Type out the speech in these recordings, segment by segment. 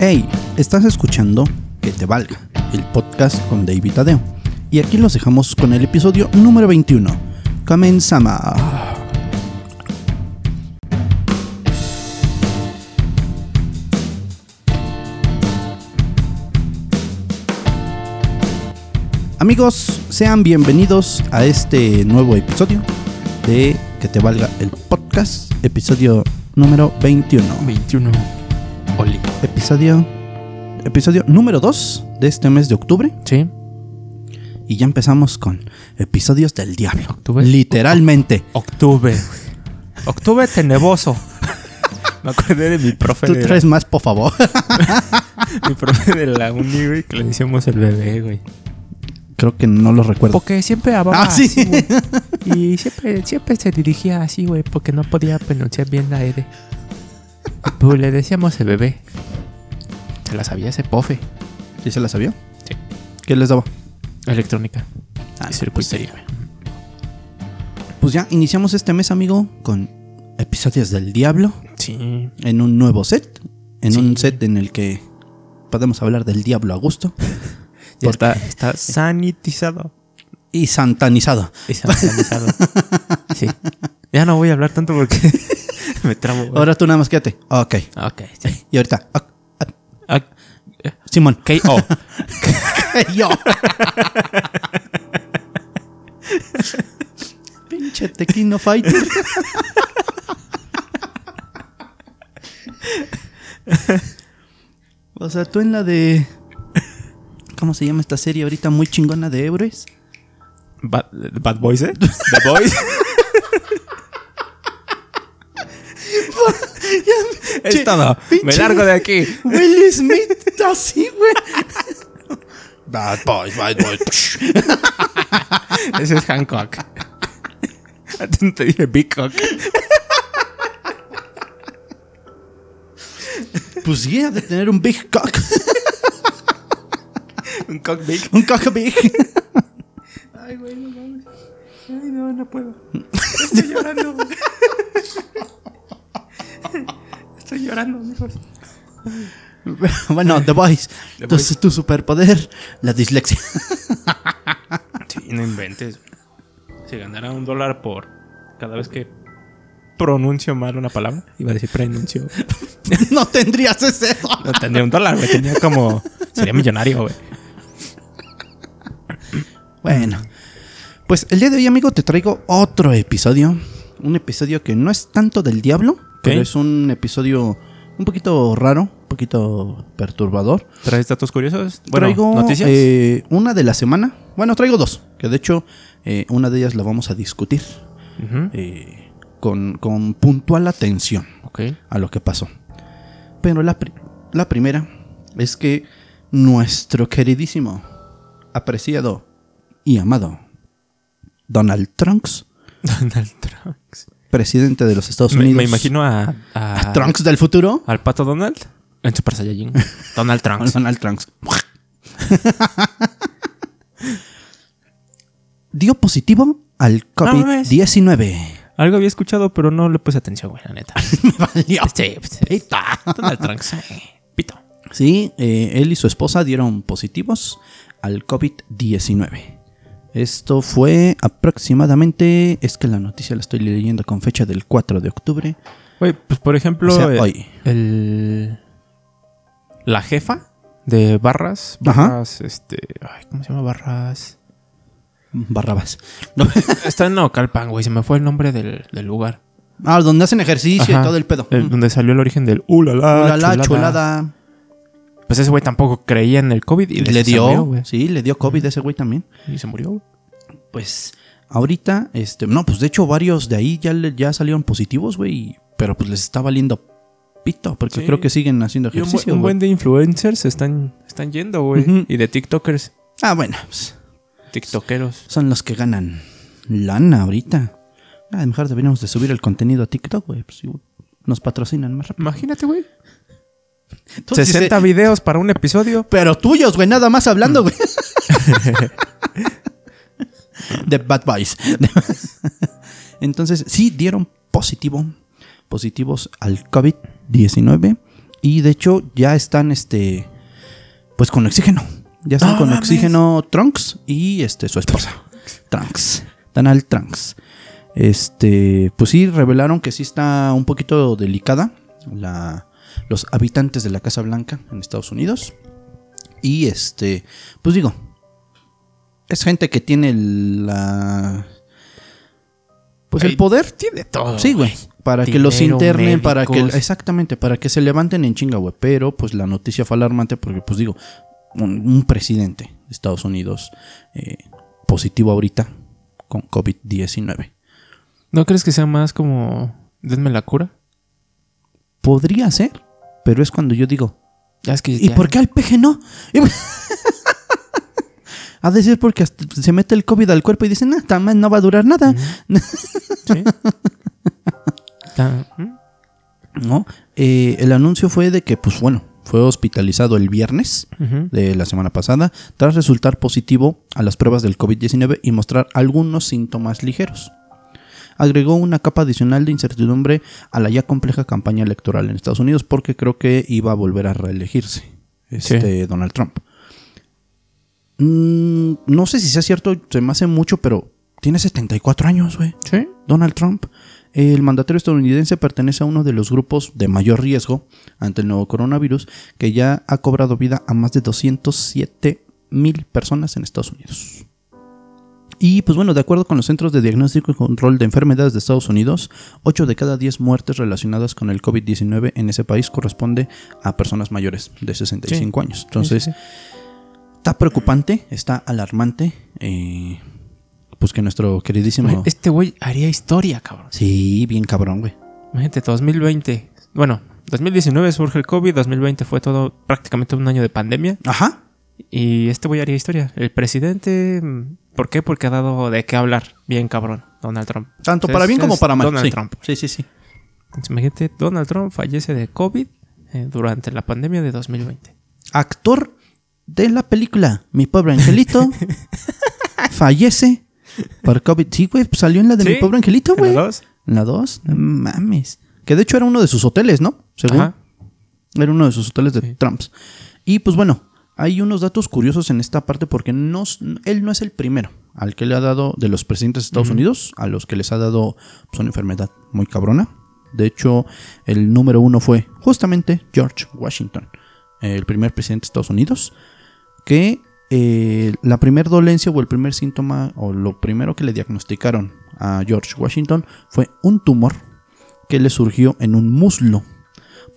Hey, estás escuchando Que te valga, el podcast con David Tadeo. Y aquí los dejamos con el episodio número 21. Comenzamos. Amigos, sean bienvenidos a este nuevo episodio de Que te valga el podcast, episodio número 21. 21. Episodio episodio número 2 de este mes de octubre Sí. y ya empezamos con episodios del diablo. Octubre. Literalmente. Octubre. Octubre teneboso. Me acordé de mi profe. Tú de traes más, por favor. Mi profe de la uni, güey, que le decíamos el bebé, güey. Creo que no lo recuerdo. Porque siempre hablaba Ah, sí. así, güey. Y siempre, siempre se dirigía así, güey, porque no podía pronunciar bien la R. Pues le decíamos el bebé. Se la sabía ese pofe. ¿Sí se la sabía? Sí. ¿Qué les daba? Electrónica. Ah, y circuitería. Pues ya iniciamos este mes, amigo, con episodios del diablo Sí. en un nuevo set. En Sí. un set en el que podemos hablar del diablo a gusto Ya está, está sanitizado. y santanizado. Y sanitizado. sí. Ya no voy a hablar tanto porque me tramo. güey. Ahora tú nada más quédate. Ok. Ok, sí. Y ahorita. ah, ah, Ah, Simón. KO. Yo. Pinche Tequino Fighter. o sea, tú en la de. ¿Cómo se llama esta serie ahorita muy chingona de héroes? Bad, Bad Boys, ¿eh? The Boys. Es todo. Me largo de aquí. Will Smith, así, güey. Bad boys, bad boys. Ese es Hancock. Te dije Big Cock. Pues sí, ha de tener un big cock. Un cock big. un cock big. Ay, güey, no mames. Ay, no, no puedo. Estoy llorando, güey. Estoy llorando, hijos. bueno, The Voice. The Entonces tu superpoder, la dislexia. Sí, no inventes. Si ganara un dólar por cada vez que pronuncio mal una palabra, iba a decir pronuncio. no tendrías ese. No tendría un dólar, güey. Tenía como. Sería millonario, güey. Bueno, pues el día de hoy, amigo, te traigo otro episodio. Un episodio que no es tanto del diablo, pero es un episodio un poquito raro, un poquito perturbador. ¿Traes datos curiosos? Bueno, traigo noticias. eh, una de la semana. Bueno, traigo dos, que de hecho eh, una de ellas la vamos a discutir eh, con, con puntual atención a lo que pasó. Pero la, pri- la primera es que nuestro queridísimo, apreciado y amado Donald Trunks, Donald Trump. Presidente de los Estados Unidos. me imagino a. a Trunks del futuro. Al pato Donald. En Super Saiyajin. Donald Trunks. Donald Trunks. Dio positivo al mames. COVID-19. Algo había escuchado, pero no le puse atención, güey, la neta. Me valió. Sí, pues. Donald Trunks. Pito. Sí, eh, él y su esposa dieron positivos al COVID-19. Esto fue aproximadamente, es que la noticia la estoy leyendo con fecha del 4 de octubre. Güey, pues por ejemplo. O sea, eh, hoy. El. La jefa de Barras. Ajá. Barras, este. Ay, ¿cómo se llama Barras? Barrabas. No. Está en Naucalpan, güey. Se me fue el nombre del, del lugar. Ah, donde hacen ejercicio Ajá. y todo el pedo. El- donde salió el origen del ulala, Ulala, chulada. chulada. Pues ese güey tampoco creía en el COVID y Le dio, murió, güey. sí, le dio COVID a ese güey también. Y se murió, güey. Pues ahorita, este, no, pues de hecho varios de ahí ya, le- ya salieron positivos, güey, pero pues les está valiendo pito, porque Sí. creo que siguen haciendo Y un, bu- ejercicio. un buen de influencers están, están yendo, güey. Y de TikTokers. Ah, bueno, pues, TikTokeros. son los que ganan lana ahorita. Ah, mejor deberíamos de subir el contenido a TikTok, güey, pues nos patrocinan más rápido. Imagínate, güey. Sí 60 sé- videos para un episodio. Pero tuyos, güey, nada más hablando, güey. De Bad Boys. Entonces, sí dieron positivo, positivos al COVID-19 Y de hecho ya están, este, pues con oxígeno. Ya están No con mames. oxígeno Trunks y este su esposa. Trunks. Donald Trunks. Este, pues sí, revelaron que sí está un poquito delicada la, los habitantes de la Casa Blanca en Estados Unidos. Y este, pues digo, es gente que tiene la... Pues el poder. Tiene todo. Sí, güey. Para que los internen, para que... Exactamente, para que se levanten en chinga, güey. Pero pues la noticia fue alarmante porque, pues digo, un, un presidente de Estados Unidos eh, positivo ahorita con COVID-19. ¿No crees que sea más como. Denme la cura? Podría ser, pero es cuando yo digo, Ya es que. ¿y ya- por qué al peje no? A decir porque hasta se mete el COVID al cuerpo y dicen, no, también no va a durar nada. ¿No? Eh, el anuncio fue de que, pues bueno, fue hospitalizado el viernes de la semana pasada tras resultar positivo a las pruebas del COVID-19 y mostrar algunos síntomas ligeros. Agregó una capa adicional de incertidumbre a la ya compleja campaña electoral en Estados Unidos porque creo que iba a volver a reelegirse este Donald Trump. Mm, no sé si sea cierto, se me hace mucho, pero tiene 74 años, güey. Sí. Donald Trump. El mandatario estadounidense pertenece a uno de los grupos de mayor riesgo ante el nuevo coronavirus, que ya ha cobrado vida a más de 207 mil personas en Estados Unidos. Y pues bueno, de acuerdo con los Centros de Diagnóstico y Control de Enfermedades de Estados Unidos, 8 de cada 10 muertes relacionadas con el COVID-19 en ese país corresponde a personas mayores de 65 años. Entonces, Sí, sí, está preocupante, está alarmante, eh, pues que nuestro queridísimo... Este güey haría historia, cabrón. Sí, bien cabrón, güey. Imagínate, 2020. Bueno, 2019 surge el COVID, 2020 fue todo prácticamente un año de pandemia. Ajá. Y este güey haría historia. El presidente. ¿Por qué? Porque ha dado de qué hablar. Bien cabrón, Donald Trump. Tanto para bien como para mal. Donald sí. Trump. sí, sí, sí. Entonces, imagínate, Donald Trump fallece de COVID eh, durante la pandemia de 2020. Actor de la película Mi pobre angelito fallece por COVID. Sí, güey, salió en la de Sí, Mi pobre angelito, ¿En güey. la dos? En la 2. Mames. Que de hecho era uno de sus hoteles, ¿no? Según. Ajá. Era uno de sus hoteles de Sí. Trumps. Y pues bueno, hay unos datos curiosos en esta parte porque no, él no es el primero al que le ha dado de los presidentes de Estados Unidos, a los que les ha dado pues, una enfermedad muy cabrona. De hecho, el número uno fue justamente George Washington, el primer presidente de Estados Unidos, que eh, la primera dolencia o el primer síntoma o lo primero que le diagnosticaron a George Washington fue un tumor que le surgió en un muslo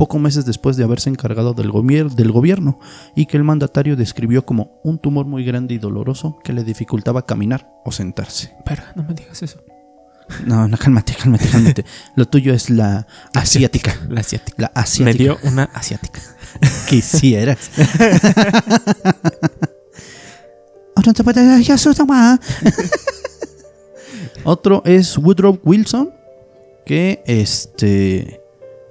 pocos meses después de haberse encargado del, gobier- del gobierno y que el mandatario describió como un tumor muy grande y doloroso que le dificultaba caminar o sentarse. Pero no me digas eso. No, no, cálmate, cálmate, cálmate. Lo tuyo es la asiática. La asiática. La Me asiática. dio una asiática. Quisieras. Otro es Woodrow Wilson, que este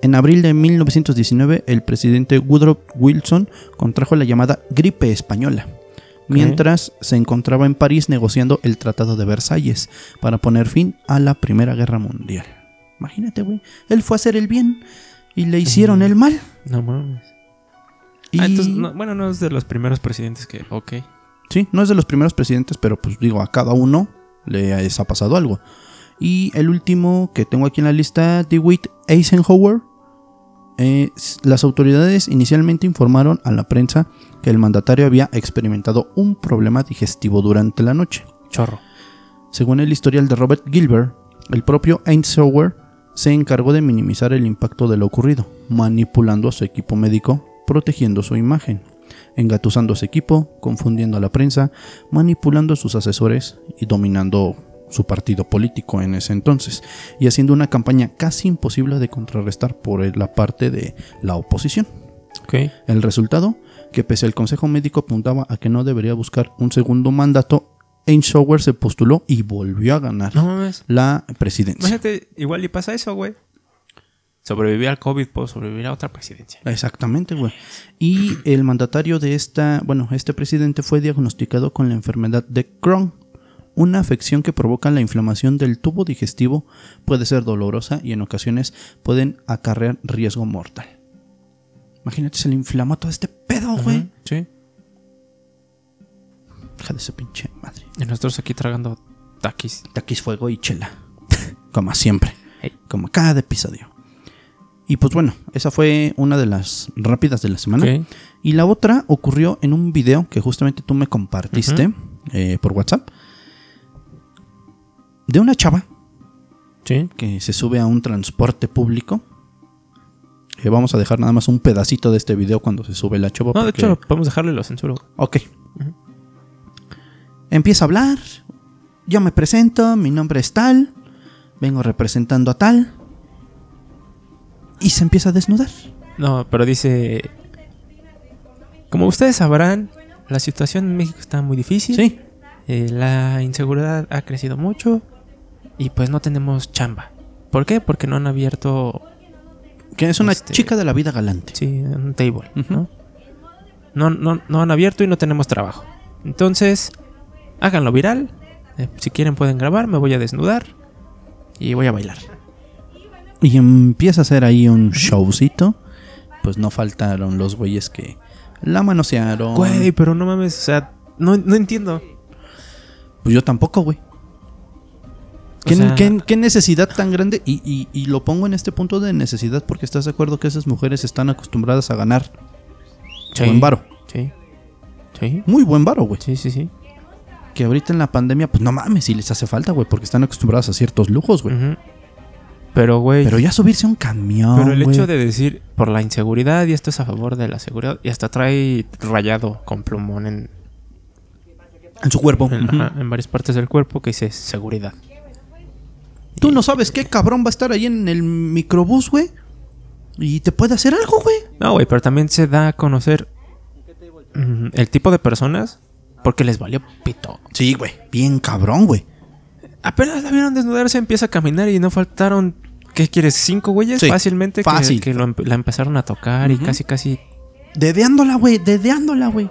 en abril de 1919 el presidente Woodrow Wilson contrajo la llamada gripe española, mientras se encontraba en París negociando el Tratado de Versalles para poner fin a la Primera Guerra Mundial. Imagínate, güey, él fue a hacer el bien y le hicieron el mal. No mames. Y... Ah, entonces, no- bueno, no es de los primeros presidentes que. Ok. Sí, no es de los primeros presidentes, pero pues digo, a cada uno les ha pasado algo. Y el último que tengo aquí en la lista, DeWitt Eisenhower. Eh, las autoridades inicialmente informaron a la prensa que el mandatario había experimentado un problema digestivo durante la noche. Chorro. Según el historial de Robert Gilbert, el propio Eisenhower se encargó de minimizar el impacto de lo ocurrido, manipulando a su equipo médico, protegiendo su imagen, engatusando a su equipo, confundiendo a la prensa, manipulando a sus asesores y dominando su partido político en ese entonces, y haciendo una campaña casi imposible de contrarrestar por la parte de la oposición. Ok. El resultado, que pese al consejo médico apuntaba a que no debería buscar un segundo mandato, Eisenhower se postuló y volvió a ganar No la presidencia. Imagínate, igual y pasa eso, güey. Sobrevivir al COVID, puedo sobrevivir a otra presidencia. Exactamente, güey. Y el mandatario de esta, bueno, este presidente fue diagnosticado con la enfermedad de Crohn, una afección que provoca la inflamación del tubo digestivo, puede ser dolorosa y en ocasiones pueden acarrear riesgo mortal. Imagínate, se le inflamó todo este pedo, güey. Sí. Hija de ese pinche madre. Y nosotros aquí tragando taquis. Taquis, fuego y chela. Como siempre. Hey. Como cada episodio. Y pues bueno, esa fue una de las rápidas de la semana. Ok. Y la otra ocurrió en un video que justamente tú me compartiste eh, por WhatsApp. De una chava Sí. que se sube a un transporte público. Eh, vamos a dejar nada más un pedacito de este video cuando se sube la chava. No, de hecho, podemos dejarle lo censuro. Ok. Empieza a hablar. Yo me presento, mi nombre es tal. Vengo representando a tal. Y se empieza a desnudar. No, pero dice. Como ustedes sabrán, la situación en México está muy difícil. Sí. Eh, la inseguridad ha crecido mucho. Y pues no tenemos chamba. ¿Por qué? Porque no han abierto Que es una Este- chica de la vida galante. sí, un table. No, no, no han abierto y no tenemos trabajo. Entonces, háganlo viral. Eh, si quieren pueden grabar, me voy a desnudar. Y voy a bailar. Y empieza a hacer ahí un showcito. Pues no faltaron los güeyes que la manosearon. Güey, pero no mames, o sea, no, no entiendo. Pues yo tampoco, güey. ¿Qué, sea- qué- qué necesidad tan grande? Y, y- y lo pongo en este punto de necesidad porque estás de acuerdo que esas mujeres están acostumbradas a ganar buen varo. Sí. Sí. Muy buen varo, güey. Sí, sí, sí. Que ahorita en la pandemia, pues no mames, si les hace falta, güey, porque están acostumbradas a ciertos lujos, güey. Pero, güey. Pero ya subirse a un camión. pero el hecho de decir por la inseguridad y esto es a favor de la seguridad. Y hasta trae rayado con plumón en, En su cuerpo. en, ajá, en varias partes del cuerpo que dice seguridad. Tú no sabes qué cabrón va a estar ahí en el microbús, güey. Y te puede hacer algo, güey. No, güey, pero también se da a conocer mm, el tipo de personas porque les valió pito. Sí, güey. Bien cabrón, güey. Apenas la vieron desnudarse, empieza a caminar y no faltaron, ¿qué quieres? ¿Cinco güeyes? Sí, Fácilmente que- fácil. que, lo empe- la empezaron a tocar y casi, casi... Dedeándola, güey. Dedeándola, güey.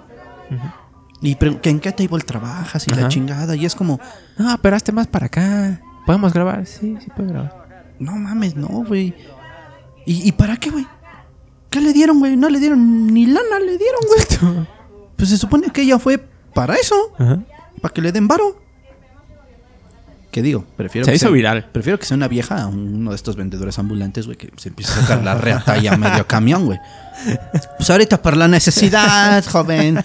Y pre- que en qué table trabajas y la Ajá. chingada. Y es como, No, pero hazte más para acá. ¿Podemos grabar? Sí, sí puedo grabar. no mames, no, güey. ¿Y, y para qué, güey? ¿Qué le dieron, güey? No le dieron ni lana, le dieron, güey. Pues se supone que ella fue para eso. Ajá. Para que le den varo. ¿Qué digo? Prefiero Se que hizo sea- viral. Prefiero que sea una vieja a uno de estos vendedores ambulantes, güey, que se empieza a sacar la reata y a medio camión, güey. Pues ahorita por la necesidad, joven.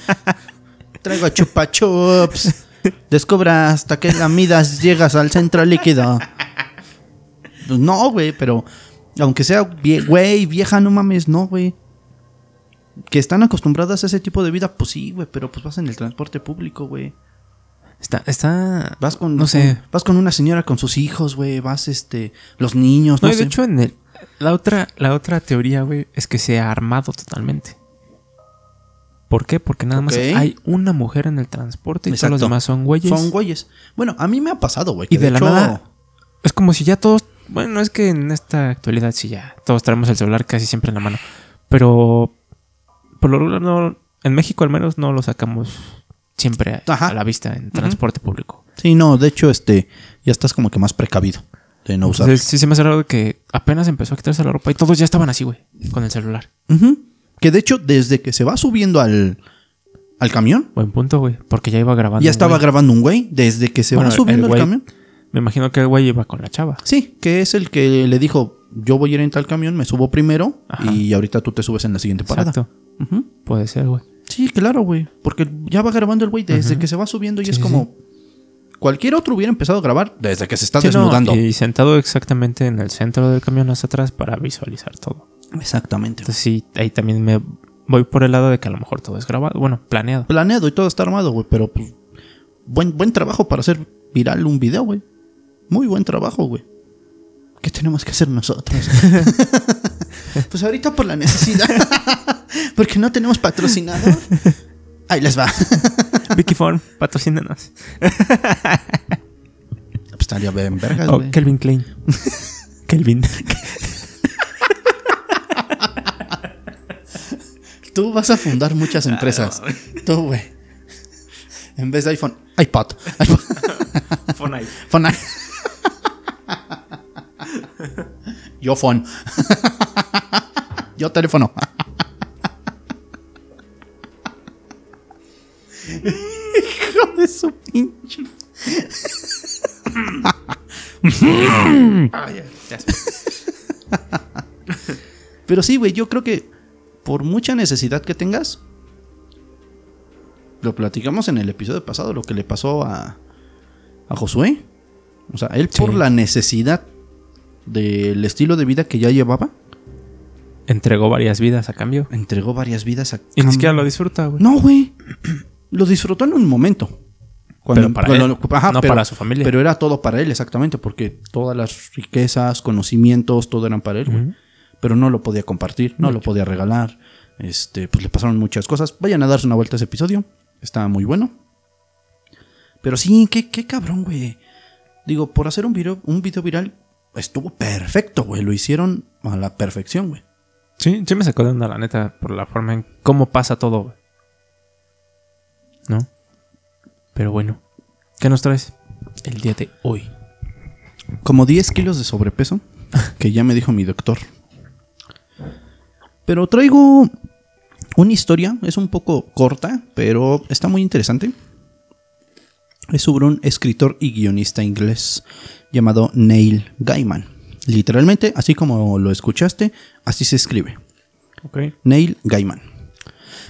Traigo chupa chups. Descubra hasta que la midas llegas al centro líquido. Pues no, güey, pero aunque sea güey, vieja, no mames, no, güey. Que están acostumbradas a ese tipo de vida, pues sí, güey, pero pues vas en el transporte público, güey. Está, está... Vas con, No sé. vas con una señora con sus hijos, güey. Vas, este, los niños, No, no, sé. de hecho, en el, la, otra, la otra teoría, güey, es que se ha armado totalmente. ¿Por qué? Porque nada más hay una mujer en el transporte y todos los demás son güeyes. Son güeyes. Bueno, a mí me ha pasado, güey. Y de la hecho- nada- Es como si ya todos. Bueno, es que en esta actualidad sí ya todos traemos el celular casi siempre en la mano. Pero por lo regular no. En México al menos no lo sacamos siempre a, Ajá. a la vista en transporte público. Sí, no, de hecho, este, ya estás como que más precavido de no usar. Sí se me hace raro que apenas empezó a quitarse la ropa y todos ya estaban así, güey, con el celular. Ujú. Que de hecho, desde que se va subiendo al, al camión, Buen punto, güey, porque ya iba grabando. ya estaba güey. grabando un güey. Desde que se Bueno, va subiendo al camión. Me imagino que el güey iba con la chava. Sí, que es el que le dijo, yo voy a ir en tal camión, me subo primero Ajá. y ahorita tú te subes en la siguiente parada. Exacto. Puede ser, güey. Sí, claro, güey. Porque ya va grabando el güey desde que se va subiendo y Sí, es sí, como... Cualquier otro hubiera empezado a grabar desde que se está Sí, no, desnudando. y sentado exactamente en el centro del camión hacia atrás para visualizar todo. Exactamente. Entonces sí, ahí también me voy por el lado de que a lo mejor todo es grabado, bueno, planeado. Planeado y todo está armado, güey. Pero pues, buen, buen trabajo para hacer viral un video, güey. Muy buen trabajo, güey. ¿Qué tenemos que hacer nosotros? pues ahorita por la necesidad. Porque no tenemos patrocinador. Ahí les va. Vicky Form, patrocínanos. Pues estaría bien vergas, Oh, güey. Kelvin Klein. Kelvin. Tú vas a fundar muchas empresas. Tú, güey. En vez de iPhone, iPod. iPod. Fonai. Fonai. Yo phone. Yo teléfono. Hijo de su pinche. Ah, Pero sí, güey, yo creo que por mucha necesidad que tengas, lo platicamos en el episodio pasado, lo que le pasó a, a Josué. O sea, él por la necesidad del estilo de vida que ya llevaba, Entregó varias vidas a cambio. entregó varias vidas a... Y ni siquiera lo disfruta, güey. No, güey. Lo disfrutó en un momento. Pero para él, no pero, para su familia. Pero era todo para él, exactamente, porque todas las riquezas, conocimientos, todo eran para él, güey. Pero no lo podía compartir, no lo podía regalar. Este, pues le pasaron muchas cosas. Vayan a darse una vuelta a ese episodio. Está muy bueno. Pero sí, qué, qué cabrón, güey. Digo, por hacer un video, un video viral, estuvo perfecto, güey. Lo hicieron a la perfección, güey. Sí, sí me sacó de onda, la neta, por la forma en cómo pasa todo, güey. ¿No? Pero bueno, ¿qué nos traes el día de hoy? Como 10 kilos de sobrepeso, que ya me dijo mi doctor. Pero traigo una historia, es un poco corta, pero está muy interesante. Es sobre un escritor y guionista inglés llamado Neil Gaiman. Literalmente, así como lo escuchaste, así se escribe. Neil Gaiman.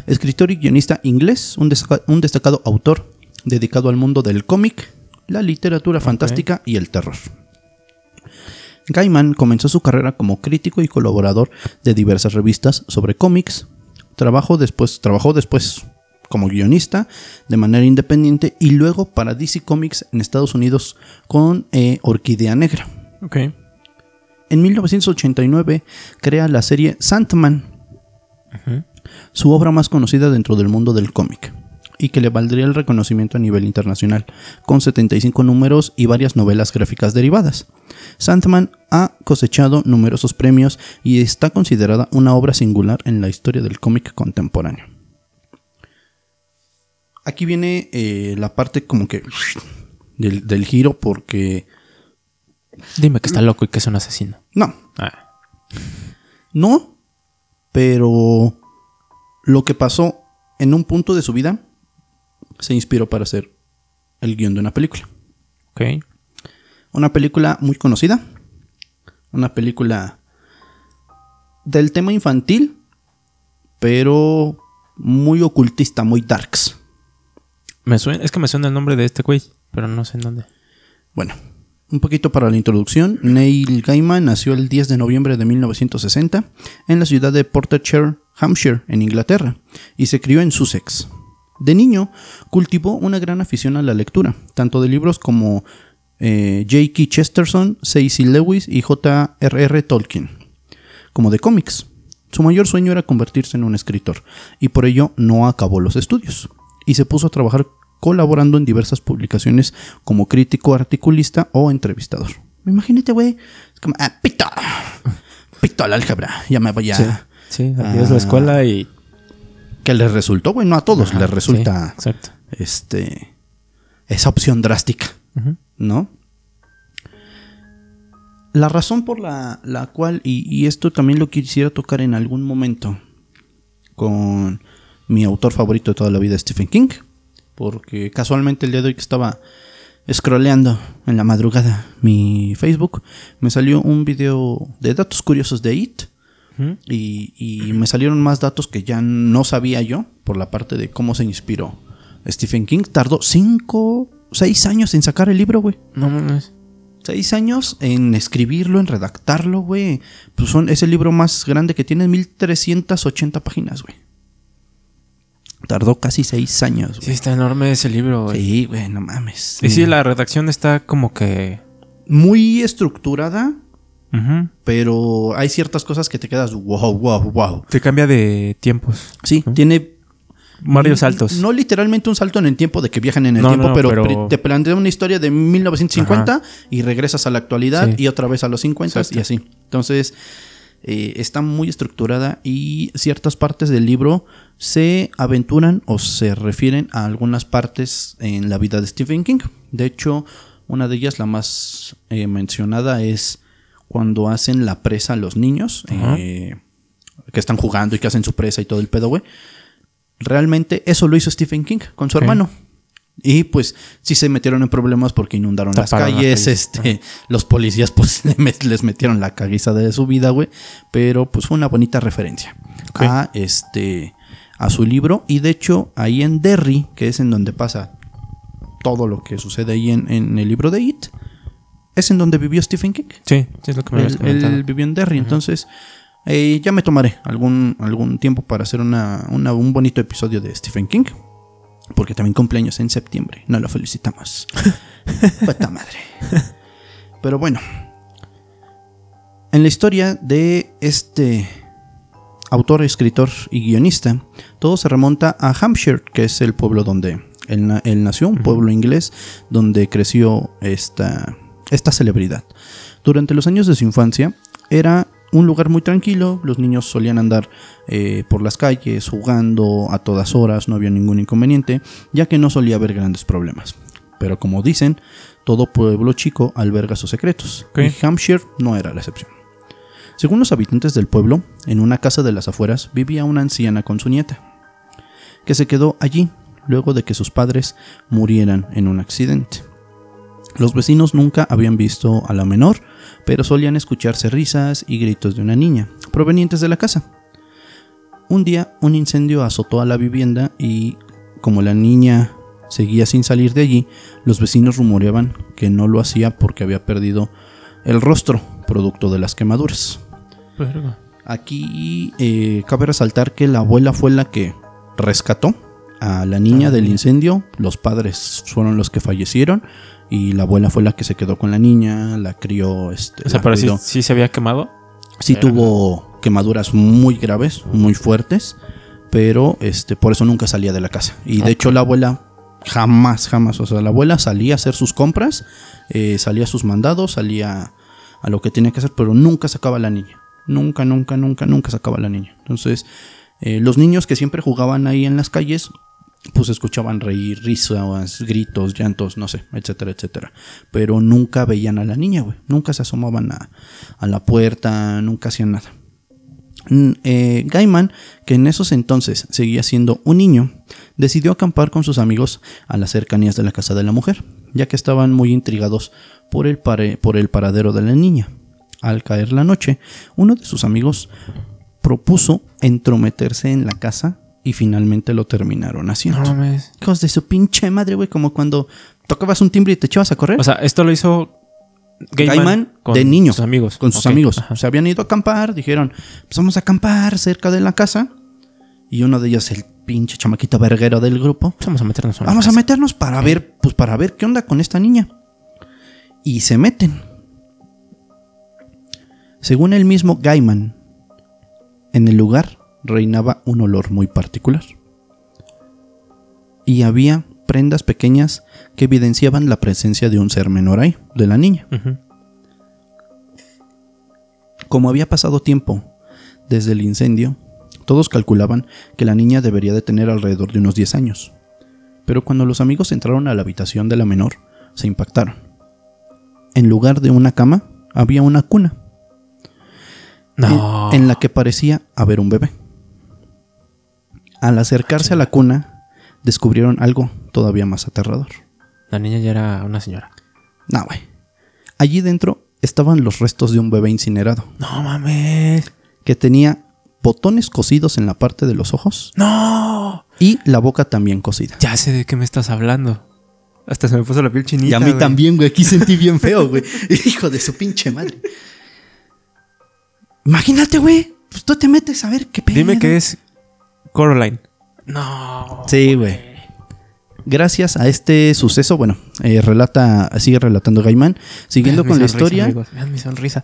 Escritor y guionista inglés, un, destaca- un destacado autor dedicado al mundo del cómic, la literatura fantástica y el terror. Gaiman comenzó su carrera como crítico y colaborador de diversas revistas sobre cómics. Trabajó después, trabajó después como guionista de manera independiente y luego para DC Comics en Estados Unidos con eh, Orquídea Negra. Ok. En 1989 crea la serie Sandman, su obra más conocida dentro del mundo del cómic, y que le valdría el reconocimiento a nivel internacional, con 75 números y varias novelas gráficas derivadas. Sandman ha cosechado numerosos premios y está considerada una obra singular en la historia del cómic contemporáneo. Aquí viene eh, la parte como que del, del giro porque... Dime que está loco y que es un asesino. No, Ah. No, pero lo que pasó en un punto de su vida se inspiró para hacer el guion de una película. Ok. Una película muy conocida, una película del tema infantil, pero muy ocultista, muy darks. Me suena, es que me suena el nombre de este güey, pero no sé en dónde. Bueno, un poquito para la introducción. Neil Gaiman nació el 10 de noviembre de 1960 en la ciudad de Portershire, Hampshire, en Inglaterra, y se crió en Sussex. De niño, cultivó una gran afición a la lectura, tanto de libros como eh, J.K. Chesterton, C.C. Lewis y J.R.R. Tolkien, como de cómics. Su mayor sueño era convertirse en un escritor, y por ello no acabó los estudios, y se puso a trabajar colaborando en diversas publicaciones como crítico, articulista o entrevistador. Imagínate, güey. Es como, ah, pito. Pito al álgebra. Ya me voy a. Sí, sí, adiós la Ah. escuela y. Que les resultó, güey. No a todos Ajá, les resulta. sí, exacto. Este. Esa opción drástica. ¿no? La razón por la, la cual, y, y esto también lo quisiera tocar en algún momento con mi autor favorito de toda la vida, Stephen King, porque casualmente el día de hoy que estaba scrolleando en la madrugada mi Facebook, me salió un video de datos curiosos de It. Y, y me salieron más datos que ya no sabía yo por la parte de cómo se inspiró Stephen King. Tardó cinco, seis años en sacar el libro, güey. No mames. Seis años en escribirlo, en redactarlo, güey. Pues son, es el libro más grande que tiene, 1380 páginas, güey. Tardó casi seis años, Sí, güey. está enorme ese libro, güey. Sí, güey, no mames. Y sí, la redacción está como que. Muy estructurada, Pero hay ciertas cosas que te quedas, wow, wow, wow. Te cambia de tiempos. Sí, ¿no? tiene Varios saltos. No literalmente un salto en el tiempo de que viajan en el No, tiempo, no, pero, te plantea una historia de 1950 y regresas a la actualidad Sí. y otra vez a los 50 Exacto. y así. Entonces, eh, está muy estructurada y ciertas partes del libro se aventuran o se refieren a algunas partes en la vida de Stephen King. De hecho, una de ellas, la más eh, mencionada, es cuando hacen la presa a los niños. Eh, que están jugando y que hacen su presa y todo el pedo, güey. Realmente eso lo hizo Stephen King con su hermano. Y pues sí se metieron en problemas porque inundaron las Taparon las calles, este, los policías pues les metieron la caguiza de su vida, güey, pero pues fue una bonita referencia a este a su libro. Y de hecho ahí en Derry, que es en donde pasa todo lo que sucede ahí en, en el libro de It, es en donde vivió Stephen King. Sí, sí es lo que me habías Él, comentado. él vivió en Derry, entonces eh, ya me tomaré algún, algún tiempo para hacer una, una- un bonito episodio de Stephen King. Porque también cumpleaños en septiembre. No lo felicitamos. Puta madre. Pero bueno. En la historia de este autor, escritor y guionista, todo se remonta a Hampshire, que es el pueblo donde él, él nació, un pueblo inglés donde creció esta, esta celebridad. Durante los años de su infancia era un lugar muy tranquilo, los niños solían andar eh, por las calles jugando a todas horas, no había ningún inconveniente, ya que no solía haber grandes problemas. Pero como dicen, todo pueblo chico alberga sus secretos, y Hampshire no era la excepción. Según los habitantes del pueblo, en una casa de las afueras vivía una anciana con su nieta, que se quedó allí luego de que sus padres murieran en un accidente. Los vecinos nunca habían visto a la menor, pero solían escucharse risas y gritos de una niña, provenientes de la casa. Un día un incendio azotó a la vivienda y, como la niña seguía sin salir de allí, los vecinos rumoreaban que no lo hacía porque había perdido el rostro, producto de las quemaduras. Verga. Aquí eh, cabe resaltar que la abuela fue la que rescató a la niña Ah, del incendio, los padres fueron los que fallecieron y la abuela fue la que se quedó con la niña, la crió, este, O sea, pero sí, se había quemado. Sí tuvo quemaduras muy graves, muy fuertes, pero este por eso nunca salía de la casa. Y de hecho la abuela jamás, jamás, o sea, la abuela salía a hacer sus compras, eh, salía a sus mandados, salía a lo que tenía que hacer, pero nunca sacaba a la niña. Nunca, nunca, nunca, nunca sacaba a la niña. Entonces, eh, los niños que siempre jugaban ahí en las calles, pues escuchaban reír, risas, gritos, llantos, no sé, etcétera, etcétera. Pero nunca veían a la niña, güey. Nunca se asomaban a, a la puerta, nunca hacían nada. Mm, eh, Gaiman, que en esos entonces seguía siendo un niño, decidió acampar con sus amigos a las cercanías de la casa de la mujer, ya que estaban muy intrigados por el, por el paradero de la niña. Al caer la noche, uno de sus amigos propuso entrometerse en la casa y finalmente lo terminaron haciendo. No mames. Hijos de su pinche madre, güey, como cuando tocabas un timbre y te echabas a correr. O sea, esto lo hizo Gaiman, de niño. sus amigos. Con sus amigos. ajá. Se habían ido a acampar, dijeron, pues vamos a acampar cerca de la casa. Y uno de ellos, el pinche chamaquito verguero del grupo, Pues vamos a meternos la vamos a casa. meternos para ver, pues para ver qué onda con esta niña. Y se meten. Según el mismo Gaiman, en el lugar reinaba un olor muy particular. Y había prendas pequeñas que evidenciaban la presencia de un ser menor ahí, de la niña. Como había pasado tiempo desde el incendio, todos calculaban que la niña debería de tener alrededor de unos 10 años. Pero cuando los amigos entraron a la habitación de la menor, se impactaron. En lugar de una cama, había una cuna, No. en, en la que parecía haber un bebé. Al acercarse a la cuna, descubrieron algo todavía más aterrador. La niña ya era una señora. No, güey. Allí dentro estaban los restos de un bebé incinerado, No mames. que tenía botones cosidos en la parte de los ojos No. y la boca también cosida. Ya sé de qué me estás hablando. Hasta se me puso la piel chinita. Y a mí también, güey. Aquí sentí bien feo, güey. Hijo de su pinche madre. Imagínate, güey. Pues tú te metes a ver qué pedo. Dime que es Coraline. No. Sí, güey. Gracias a este suceso, bueno, eh, relata, sigue relatando Gaiman. Siguiendo Vean con mi la sonrisa, historia, amigos, Vean mi sonrisa.